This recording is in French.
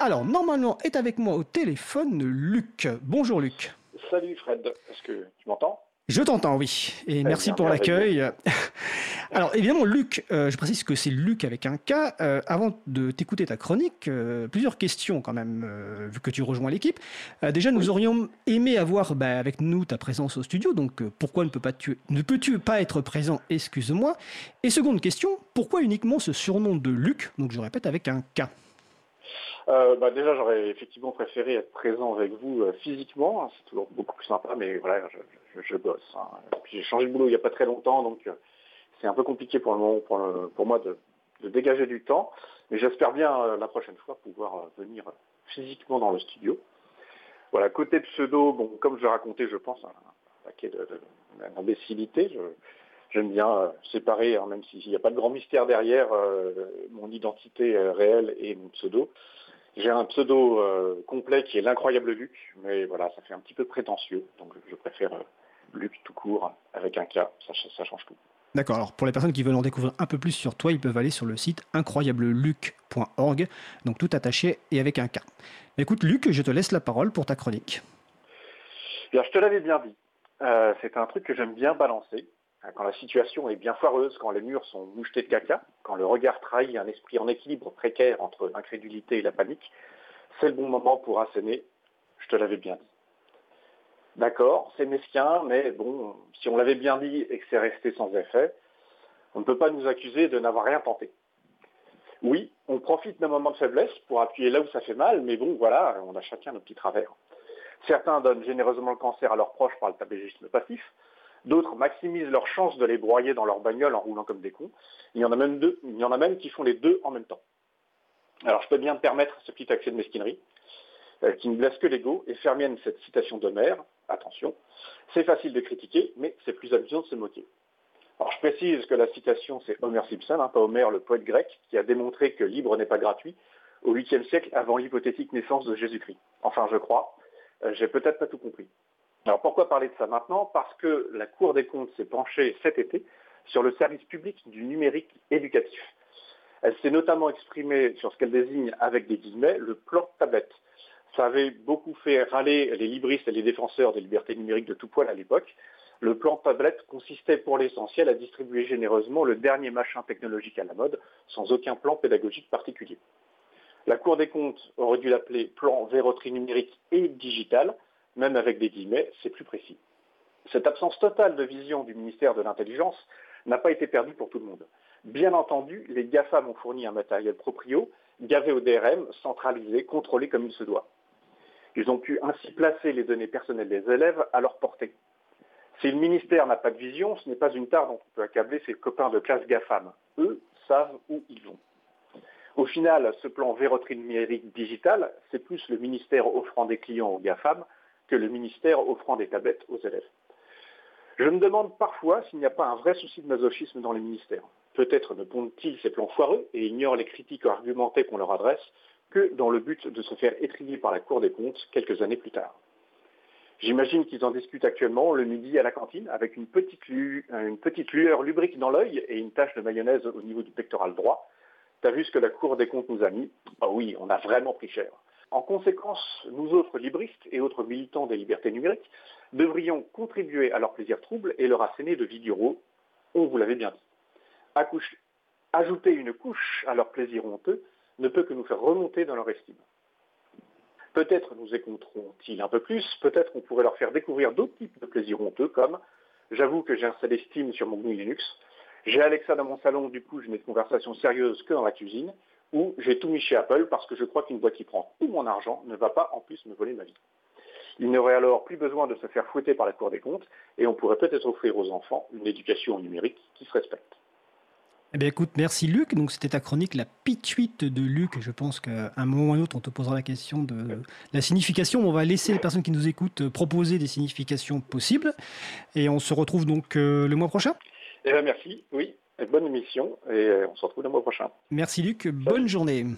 Alors, normalement, est avec moi au téléphone Luc. Bonjour Luc. Salut Fred, est-ce que tu m'entends? Je t'entends, oui. Et merci pour l'accueil. Alors, évidemment, Luc, euh, je précise que c'est Luc avec un K. Euh, avant de t'écouter ta chronique, euh, plusieurs questions quand même, vu que tu rejoins l'équipe. déjà, nous aurions aimé avoir bah, avec nous ta présence au studio. Donc, pourquoi ne, peux pas tu, ne peux-tu pas être présent? Excuse-moi. Et seconde question, pourquoi uniquement ce surnom de Luc? Donc, je répète, avec un K. bah déjà, j'aurais effectivement préféré être présent avec vous physiquement. Hein, c'est toujours beaucoup plus sympa, mais voilà, je, je bosse. Hein. J'ai changé de boulot il n'y a pas très longtemps, donc euh, c'est un peu compliqué pour le moment pour, moi de, dégager du temps. Mais j'espère bien euh, la prochaine fois pouvoir euh, venir physiquement dans le studio. Voilà, côté pseudo, bon, comme je racontais, je pense, un, paquet d'imbécilité. J'aime bien séparer, hein, même s'il n'y a pas de grand mystère derrière, mon identité réelle et mon pseudo. J'ai un pseudo complet qui est l'incroyable Luc, mais voilà, ça fait un petit peu prétentieux, donc je préfère Luc tout court, avec un K, ça, change tout. D'accord, alors pour les personnes qui veulent en découvrir un peu plus sur toi, ils peuvent aller sur le site incroyableluc.org, donc tout attaché et avec un K. Écoute Luc, je te laisse la parole pour ta chronique. Bien, je te l'avais bien dit, euh, c'est un truc que j'aime bien balancer. Quand la situation est bien foireuse, quand les murs sont mouchetés de caca, quand le regard trahit un esprit en équilibre précaire entre l'incrédulité et la panique, c'est le bon moment pour asséner. Je te l'avais bien dit. D'accord, c'est mesquin, mais bon, si on l'avait bien dit et que c'est resté sans effet, on ne peut pas nous accuser de n'avoir rien tenté. Oui, on profite d'un moment de faiblesse pour appuyer là où ça fait mal, mais bon, voilà, on a chacun nos petits travers. Certains donnent généreusement le cancer à leurs proches par le tabagisme passif, d'autres maximisent leurs chances de les broyer dans leur bagnole en roulant comme des cons. Il y en a même qui font les deux en même temps. Alors je peux bien me permettre ce petit accès de mesquinerie, euh, qui ne blesse que l'ego et faire cette citation d'Homère, attention, c'est facile de critiquer, mais c'est plus amusant de se moquer. Alors je précise que la citation, c'est Homer Simpson, hein, pas Homer, le poète grec, qui a démontré que libre n'est pas gratuit au 8e siècle avant l'hypothétique naissance de Jésus-Christ. Enfin, je crois. Euh, j'ai peut-être pas tout compris. Alors pourquoi parler de ça maintenant? Parce que la Cour des comptes s'est penchée cet été sur le service public du numérique éducatif. Elle s'est notamment exprimée sur ce qu'elle désigne avec des guillemets le plan tablette. Ça avait beaucoup fait râler les libristes et les défenseurs des libertés numériques de tout poil à l'époque. Le plan tablette consistait pour l'essentiel à distribuer généreusement le dernier machin technologique à la mode, sans aucun plan pédagogique particulier. La Cour des comptes aurait dû l'appeler plan verroterie numérique et digital, même avec des guillemets, c'est plus précis. Cette absence totale de vision du ministère de l'Intelligence n'a pas été perdue pour tout le monde. Bien entendu, les GAFAM ont fourni un matériel proprio, gavé au DRM, centralisé, contrôlé comme il se doit. Ils ont pu ainsi placer les données personnelles des élèves à leur portée. Si le ministère n'a pas de vision, ce n'est pas une tare dont on peut accabler ses copains de classe GAFAM. Eux savent où ils vont. Au final, ce plan verroterie numérique digital, c'est plus le ministère offrant des clients aux GAFAM que le ministère offrant des tablettes aux élèves. Je me demande parfois s'il n'y a pas un vrai souci de masochisme dans les ministères. Peut-être ne pondent-ils ces plans foireux et ignorent les critiques argumentées qu'on leur adresse que dans le but de se faire étrier par la Cour des comptes quelques années plus tard. J'imagine qu'ils en discutent actuellement le midi à la cantine avec une petite, lueur lubrique dans l'œil et une tache de mayonnaise au niveau du pectoral droit. T'as vu ce que la Cour des comptes nous a mis? Ah oui, on a vraiment pris cher. En conséquence, nous autres libristes et autres militants des libertés numériques devrions contribuer à leur plaisir trouble et leur asséner de vidéos, on vous l'avait bien dit. ajouter une couche à leur plaisir honteux, ne peut que nous faire remonter dans leur estime. Peut-être nous écouteront-ils un peu plus, peut-être on pourrait leur faire découvrir d'autres types de plaisirs honteux comme j'avoue que j'ai installé Steam sur mon GNU Linux, j'ai Alexa dans mon salon, du coup je n'ai de conversation sérieuse que dans la cuisine, ou j'ai tout mis chez Apple parce que je crois qu'une boîte qui prend tout mon argent ne va pas en plus me voler ma vie. Il n'y aurait alors plus besoin de se faire fouetter par la Cour des comptes et on pourrait peut-être offrir aux enfants une éducation numérique qui se respecte. Eh bien, écoute, merci Luc. Donc, c'était ta chronique, la pituite de Luc. Je pense qu'à un moment ou un autre, on te posera la question de la signification. On va laisser les personnes qui nous écoutent proposer des significations possibles. Et on se retrouve donc euh, le mois prochain. Eh bien, merci. Oui, bonne émission. Et on se retrouve le mois prochain. Merci Luc. Bonne journée.